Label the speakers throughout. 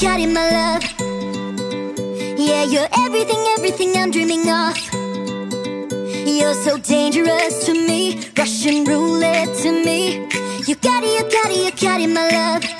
Speaker 1: got it, my love. Yeah, you're everything, everything I'm dreaming of. You're so dangerous to me, Russian roulette to me. You got it, you got it, you got it, my love.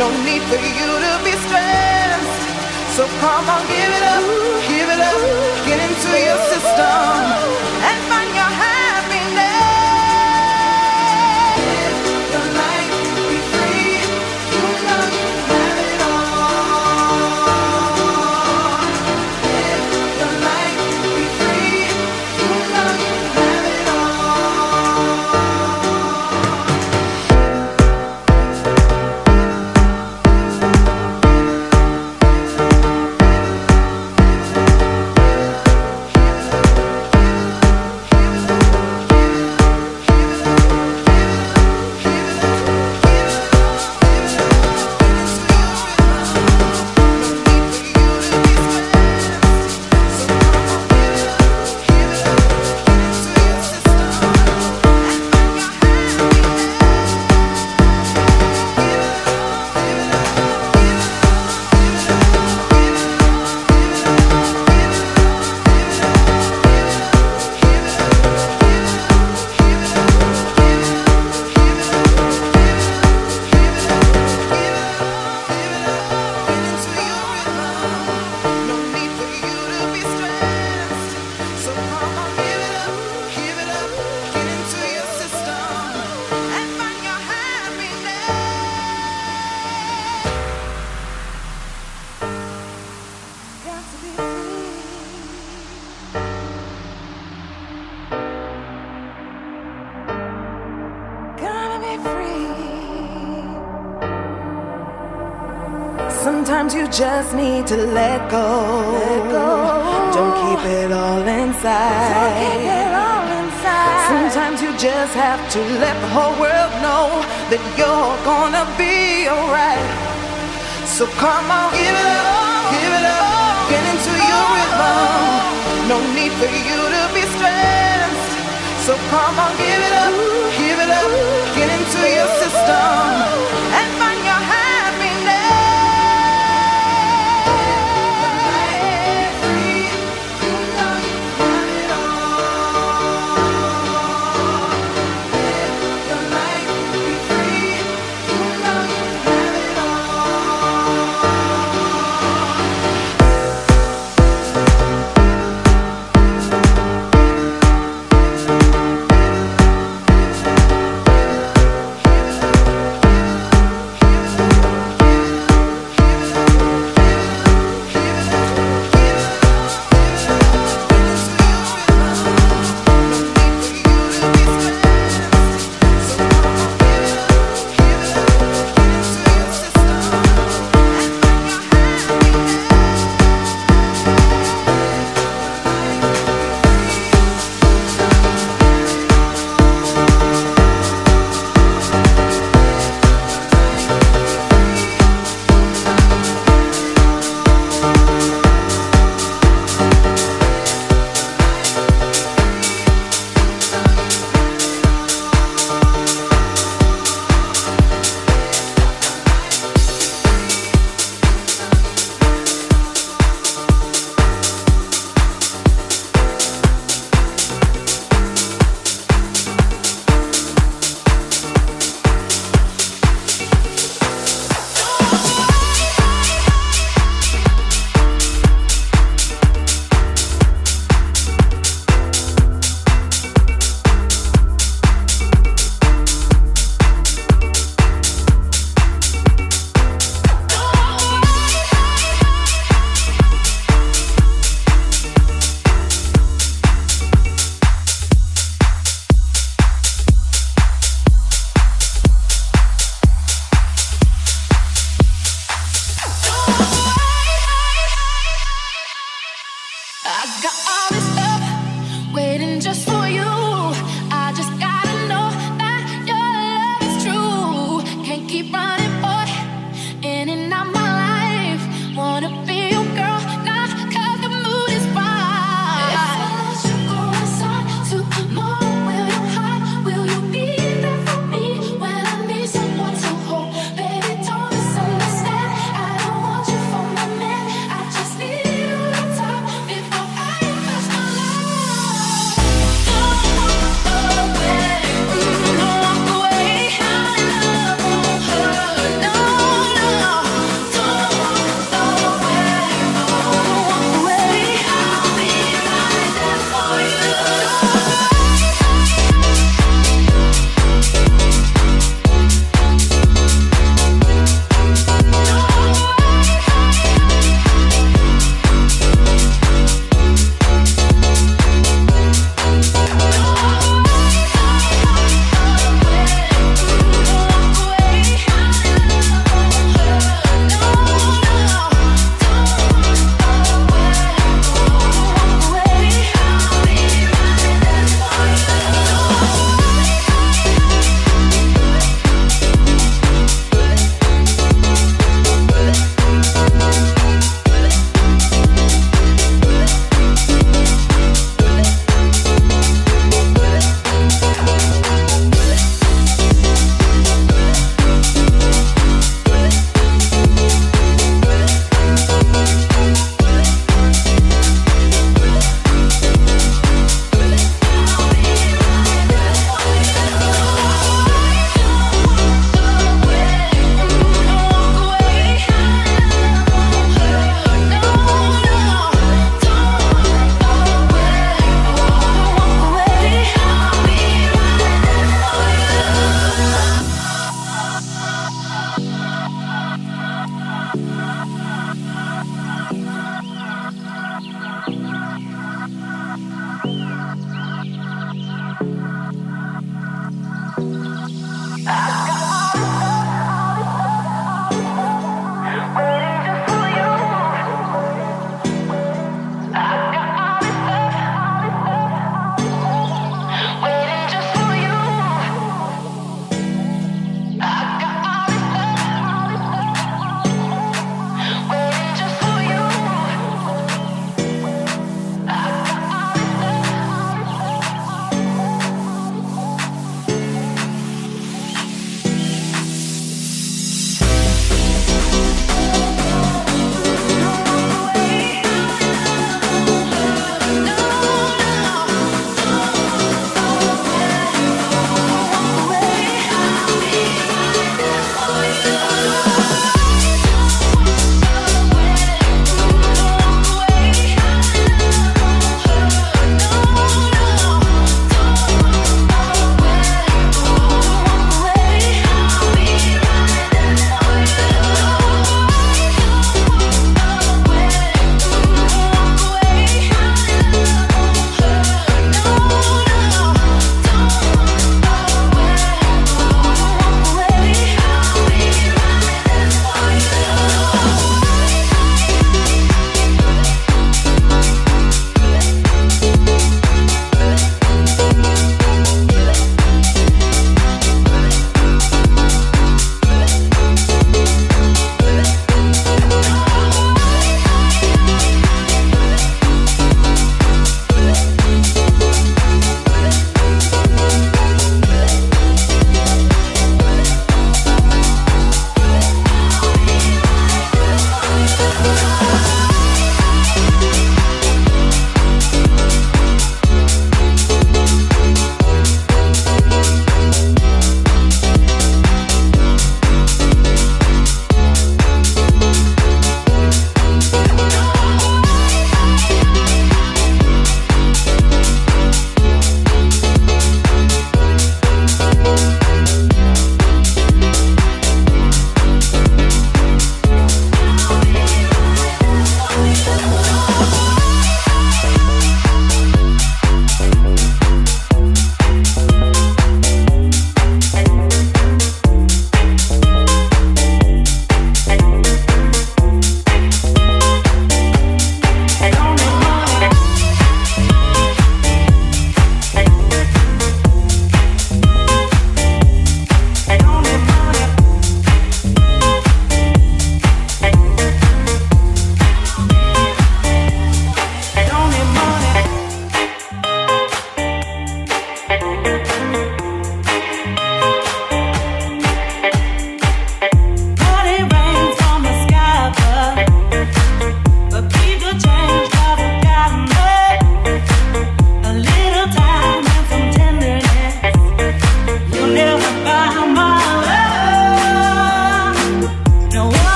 Speaker 2: No need for you to be stressed. So come on, give it up, give it up, get into your system just need to let go.
Speaker 3: Let go.
Speaker 2: Don't keep it all inside.
Speaker 3: Don't keep it all inside.
Speaker 2: Sometimes you just have to let the whole world know that you're gonna be alright. So come on, give it up, give it up, get into your rhythm. No need for you to be stressed. So come on, give it up, give it up, get into your system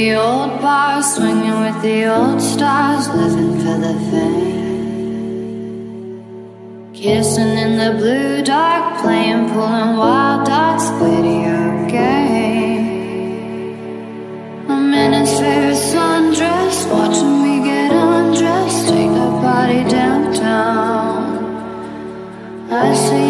Speaker 4: the old bar, swinging with the old stars, living for the fame. Kissing in the blue dark, playing, pulling wild dots, video game. I'm in his favorite sundress, watching me get undressed, take a body downtown. I say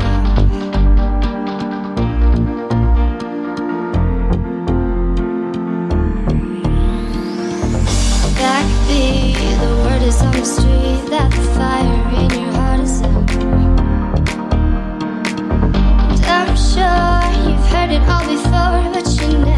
Speaker 5: On the street that the fire in your heart is out. And I'm sure you've heard it all before, but you never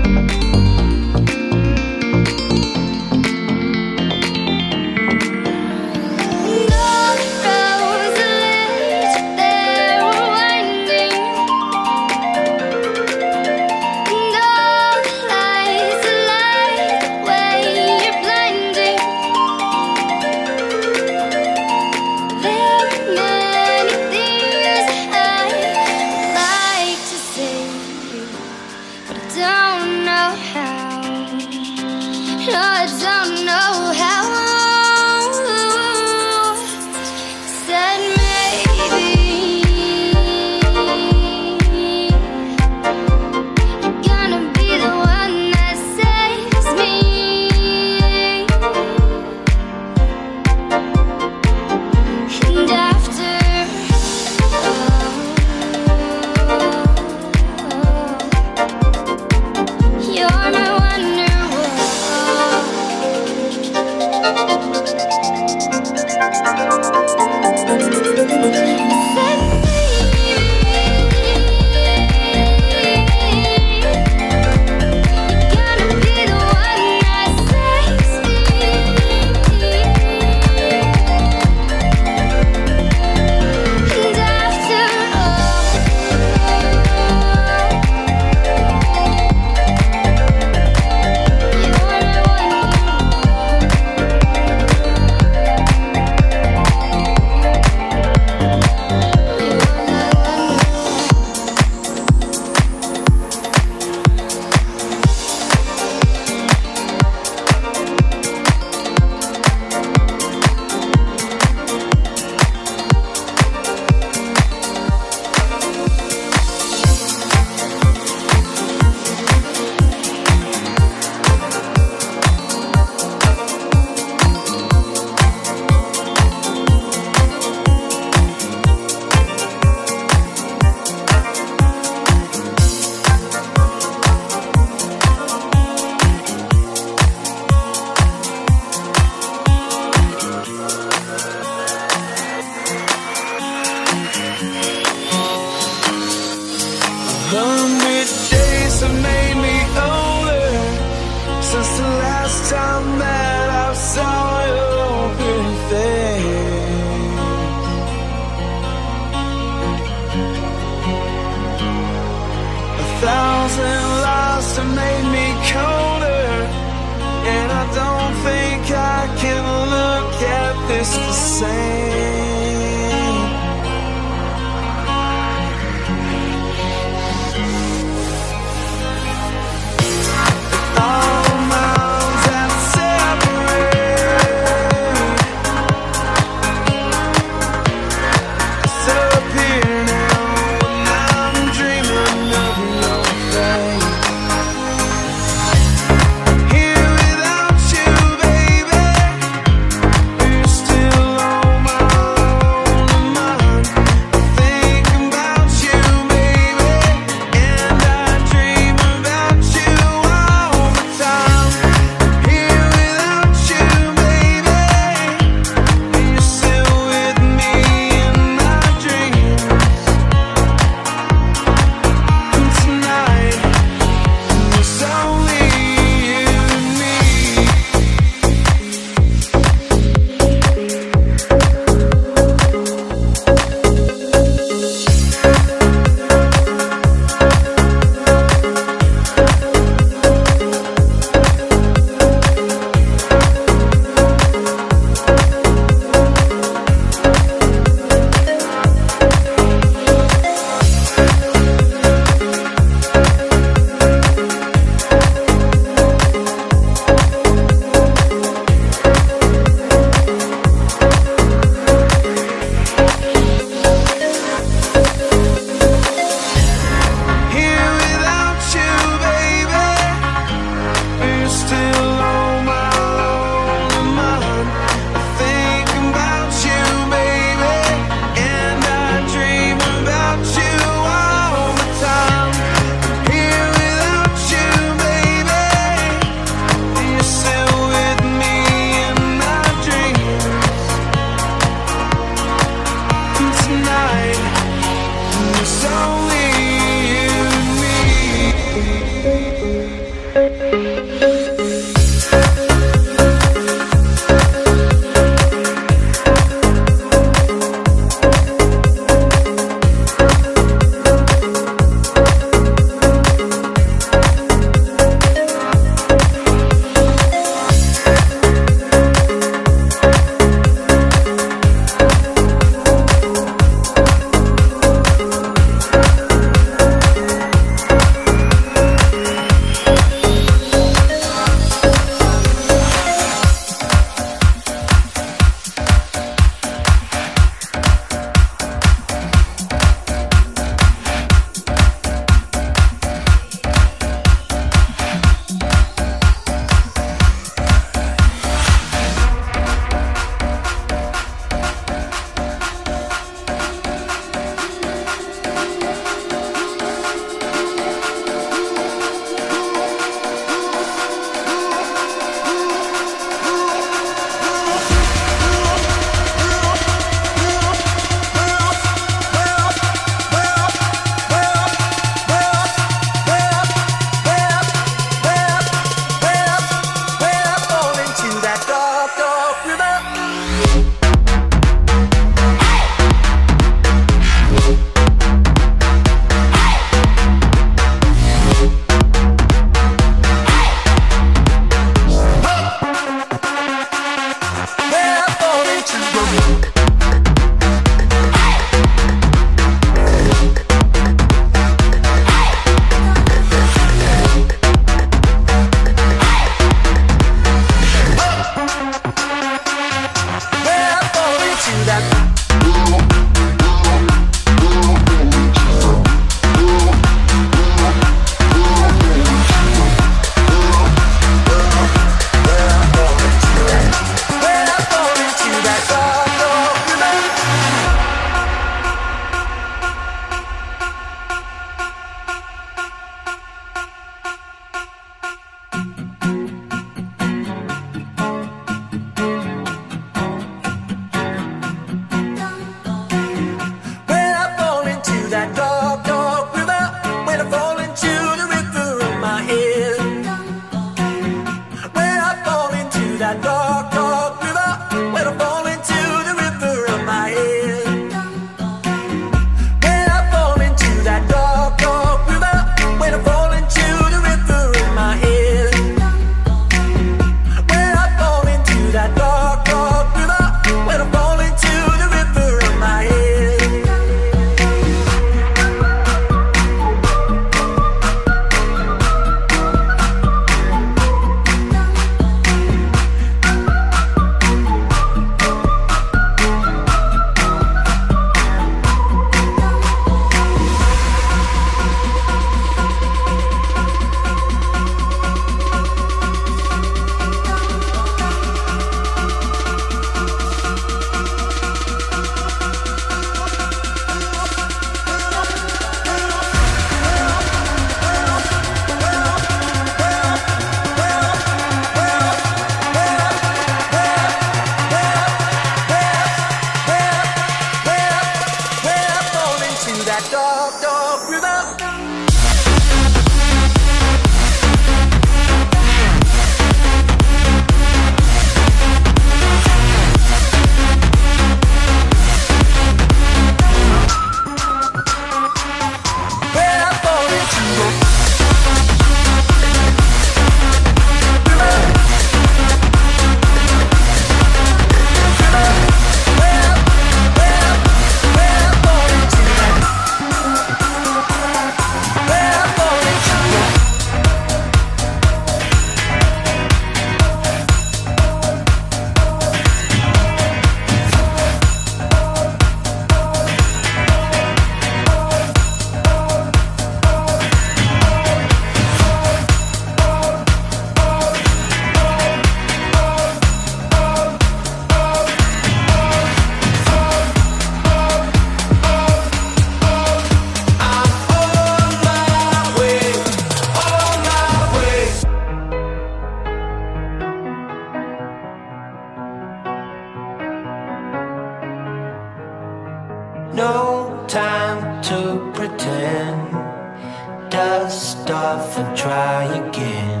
Speaker 6: curtain.
Speaker 7: Dust off and try again.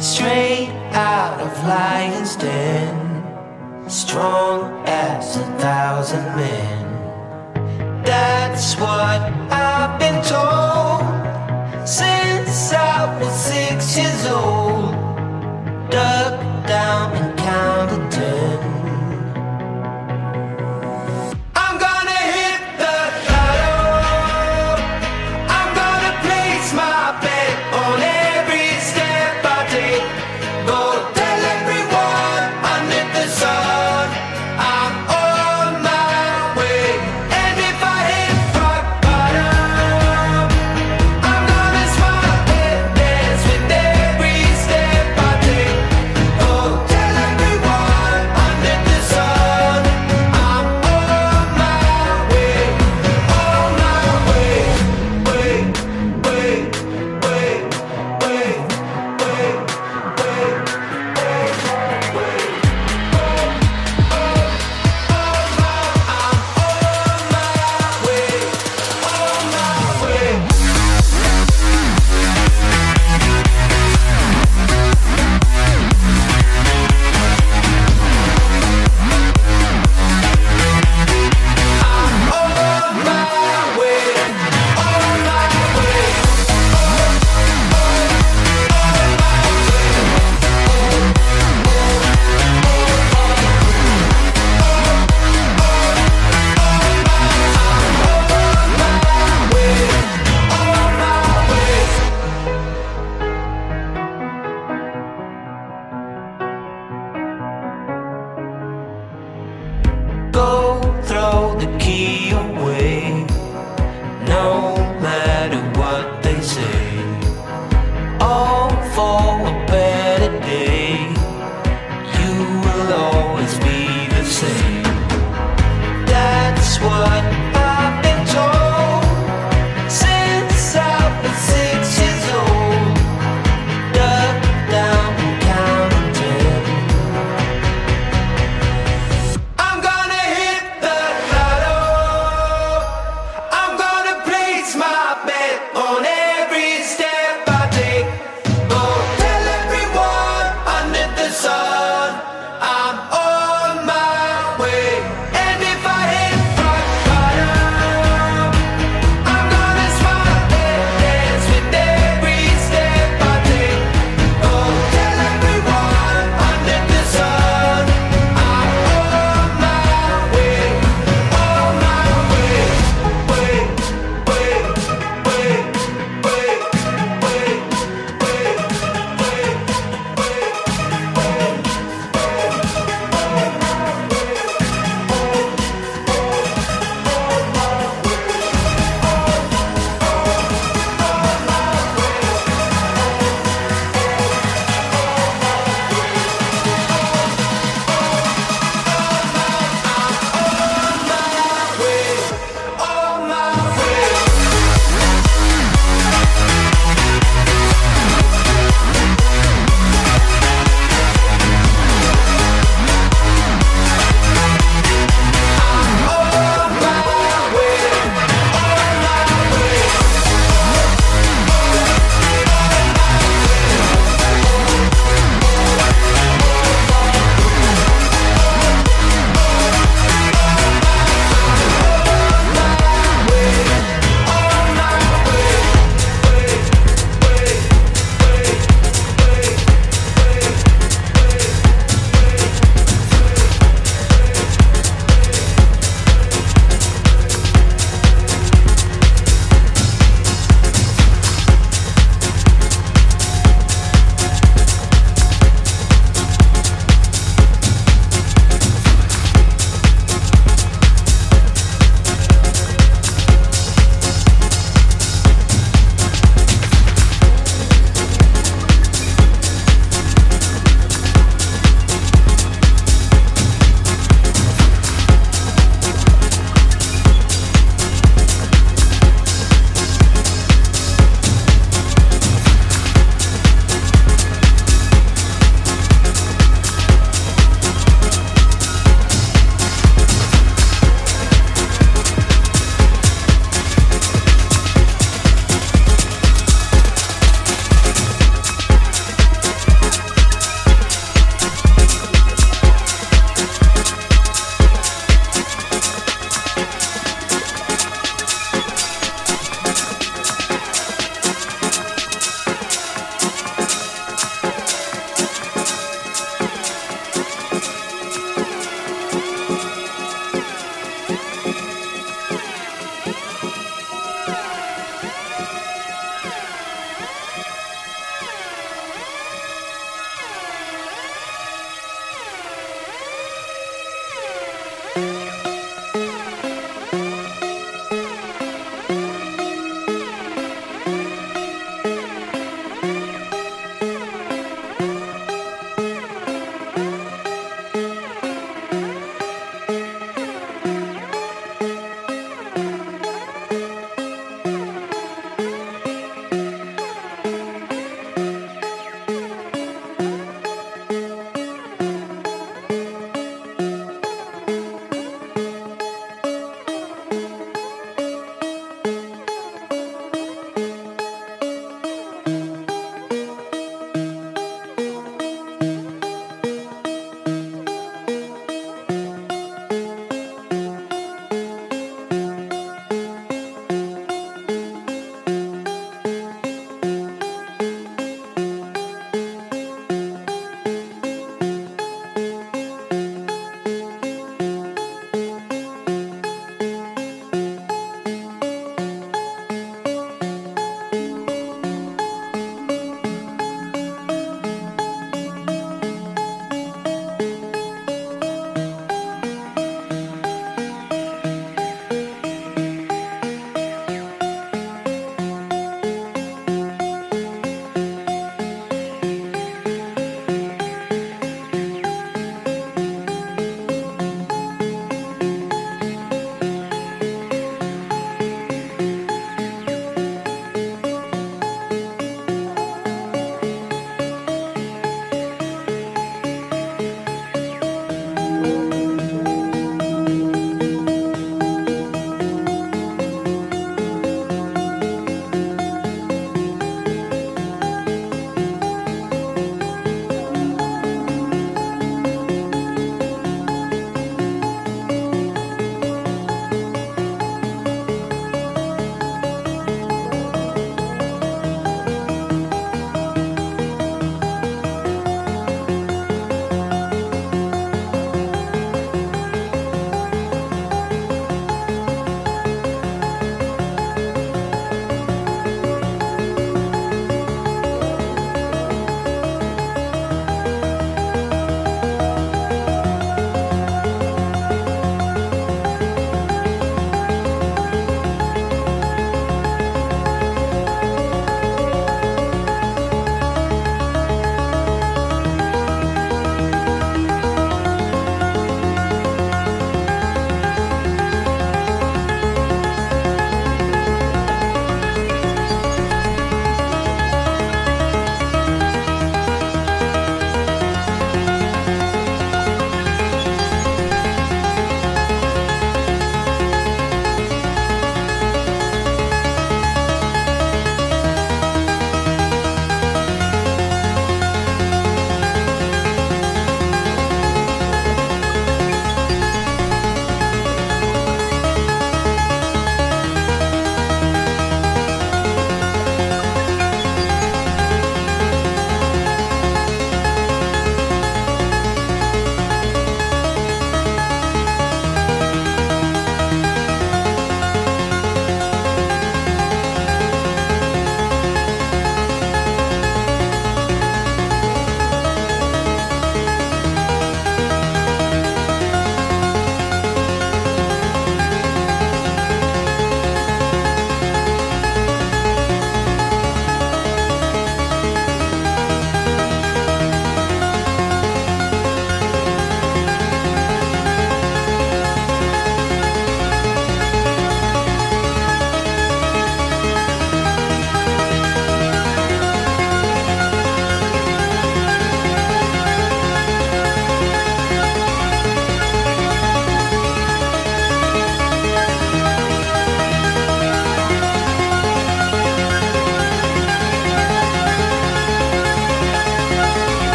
Speaker 7: Straight out of lion's den. Strong as a thousand men. That's what I've been told since I was six years old. Duck down and counted ten.